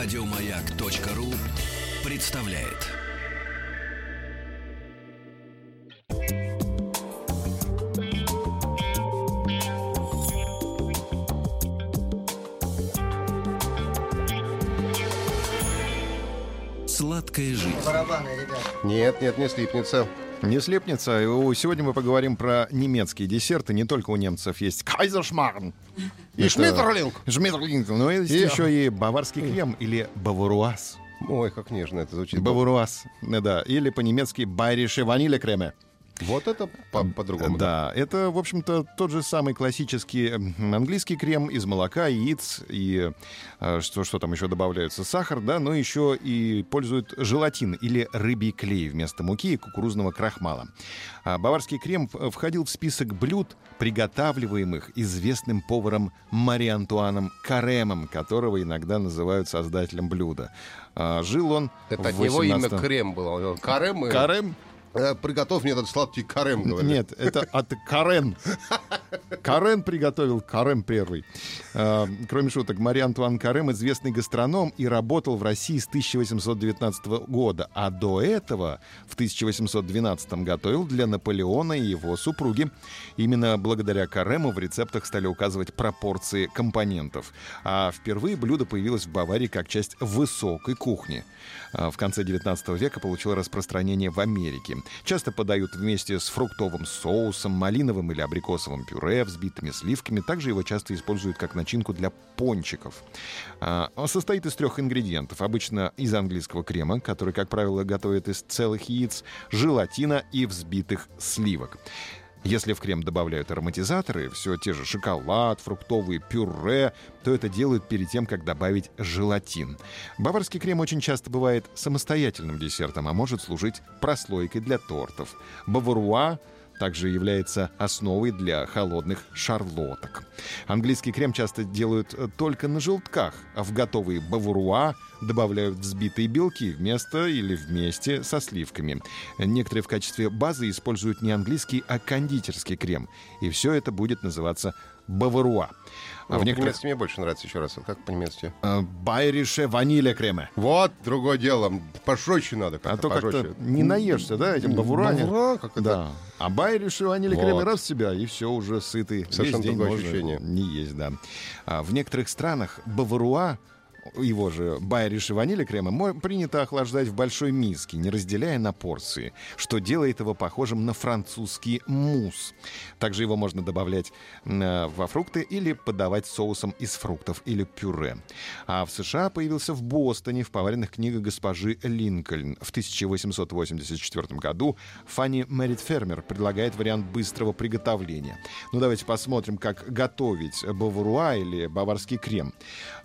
Радиомаяк.ру представляет. Сладкая жизнь. Барабаны, ребят. Нет, нет, не слипнется. Не слепнется. Сегодня мы поговорим про немецкие десерты. Не только у немцев есть кайзершмарн. И Шмиттерлинг. Шмиттерлинг. Но есть И- еще и баварский крем или баваруаз. Ой, как нежно это звучит. Баваруаз. Да. Или по-немецки байриши ваниле креме. Вот это по- по-другому. Да, это, в общем-то, тот же самый классический английский крем из молока, яиц и э, что, что там еще добавляется, сахар, да, но еще и пользуют желатин или рыбий клей вместо муки и кукурузного крахмала. А баварский крем входил в список блюд, приготавливаемых известным поваром Мари Антуаном Каремом, которого иногда называют создателем блюда. А, Жил он Это от него имя 18 Крем было. Карем. и- Карем? Э, Приготовь мне этот сладкий карем, говорит. Нет, это от Карен. Карен приготовил, Карем первый. А, Кроме шуток, Мария Антуан Карем известный гастроном и работал в России с 1819 года. А до этого, в 1812 готовил для Наполеона и его супруги. Именно благодаря Карему в рецептах стали указывать пропорции компонентов. А впервые блюдо появилось в Баварии как часть высокой кухни. А, В конце 19 века получило распространение в Америке. Часто подают вместе с фруктовым соусом, малиновым или абрикосовым пюре, взбитыми сливками. Также его часто используют как начинку для пончиков. А, Он состоит из трех ингредиентов. Обычно из английского крема, который, как правило, готовят из целых яиц, желатина и взбитых сливок. Если в крем добавляют ароматизаторы, все те же шоколад, фруктовые пюре, то это делают перед тем, как добавить желатин. Баварский крем очень часто бывает самостоятельным десертом, а может служить прослойкой для тортов. Баваруа также является основой для холодных шарлоток. Английский крем часто делают э, только на желтках, а в готовые баваруа добавляют взбитые белки вместо или вместе со сливками. Некоторые в качестве базы используют не английский, а кондитерский крем. И все это будет называться баваруа. А Ну, в некоторых... По-немецки мне больше нравится еще раз. Как по-немецки? э, Байрише ваниле креме. Вот, другое дело. Пожестче надо. А как-то то как-то не наешься, да, этим бавуране? Бавура, как это? Да. А байришь и ванили Вот. креме раз в себя, и все, уже сытый. Совершенно Весь день другое ощущение. не есть, да. А в некоторых странах баваруа его же байриш и ванили крема принято охлаждать в большой миске, не разделяя на порции, что делает его похожим на французский мусс. Также его можно добавлять э, во фрукты или подавать соусом из фруктов или пюре. А в США появился в Бостоне в поваренных книгах госпожи Линкольн. В 1884 году Фанни Мэрит Фермер предлагает вариант быстрого приготовления. Ну, давайте посмотрим, как готовить баваруа или баварский крем.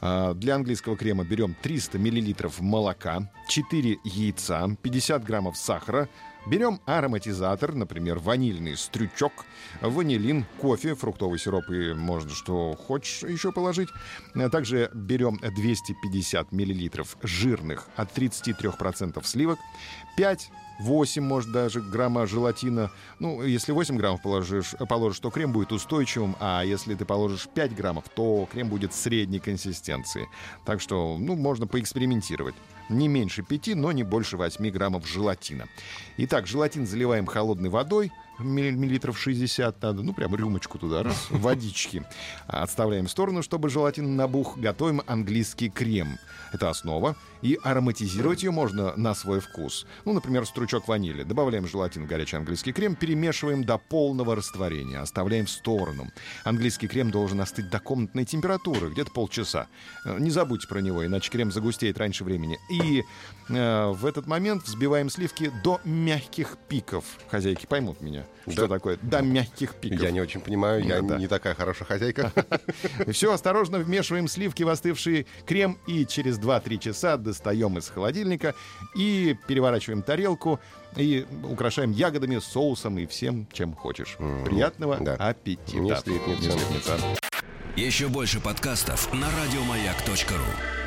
А, Для английского крема. Берем 300 миллилитров молока, 4 яйца, 50 граммов сахара, Берем ароматизатор, например, ванильный стрючок, ванилин, кофе, фруктовый сироп и можно что хочешь еще положить. Также берем 250 миллилитров жирных от 33% сливок, 5 8, может, даже грамма желатина. Ну, если 8 граммов положишь, положишь, то крем будет устойчивым, а если ты положишь 5 граммов, то крем будет средней консистенции. Так что, ну, можно поэкспериментировать. Не меньше 5, но не больше 8 граммов желатина. Итак, желатин заливаем холодной водой, миллилитров 60 надо, ну, прям рюмочку туда, раз, водички. Отставляем в сторону, чтобы желатин набух. Готовим английский крем. Это основа. И ароматизировать ее можно на свой вкус. Ну, например, стручок ванили. Добавляем желатин в горячий английский крем, перемешиваем до полного растворения, оставляем в сторону. Английский крем должен остыть до комнатной температуры, где-то полчаса. Э, Не забудьте про него, иначе крем загустеет раньше времени. И э, в этот момент взбиваем сливки до мягких пиков. Хозяйки поймут меня, что Да. такое до мягких пиков. Я не очень понимаю, я Да. не такая хорошая хозяйка. Все, осторожно вмешиваем сливки в остывший крем и через 2-3 часа достаем из холодильника и переворачиваем тарелку и украшаем ягодами, соусом и всем, чем хочешь. Приятного да. аппетита. Не слипнется. Не слипнется. Еще больше подкастов на радиомаяк.ру.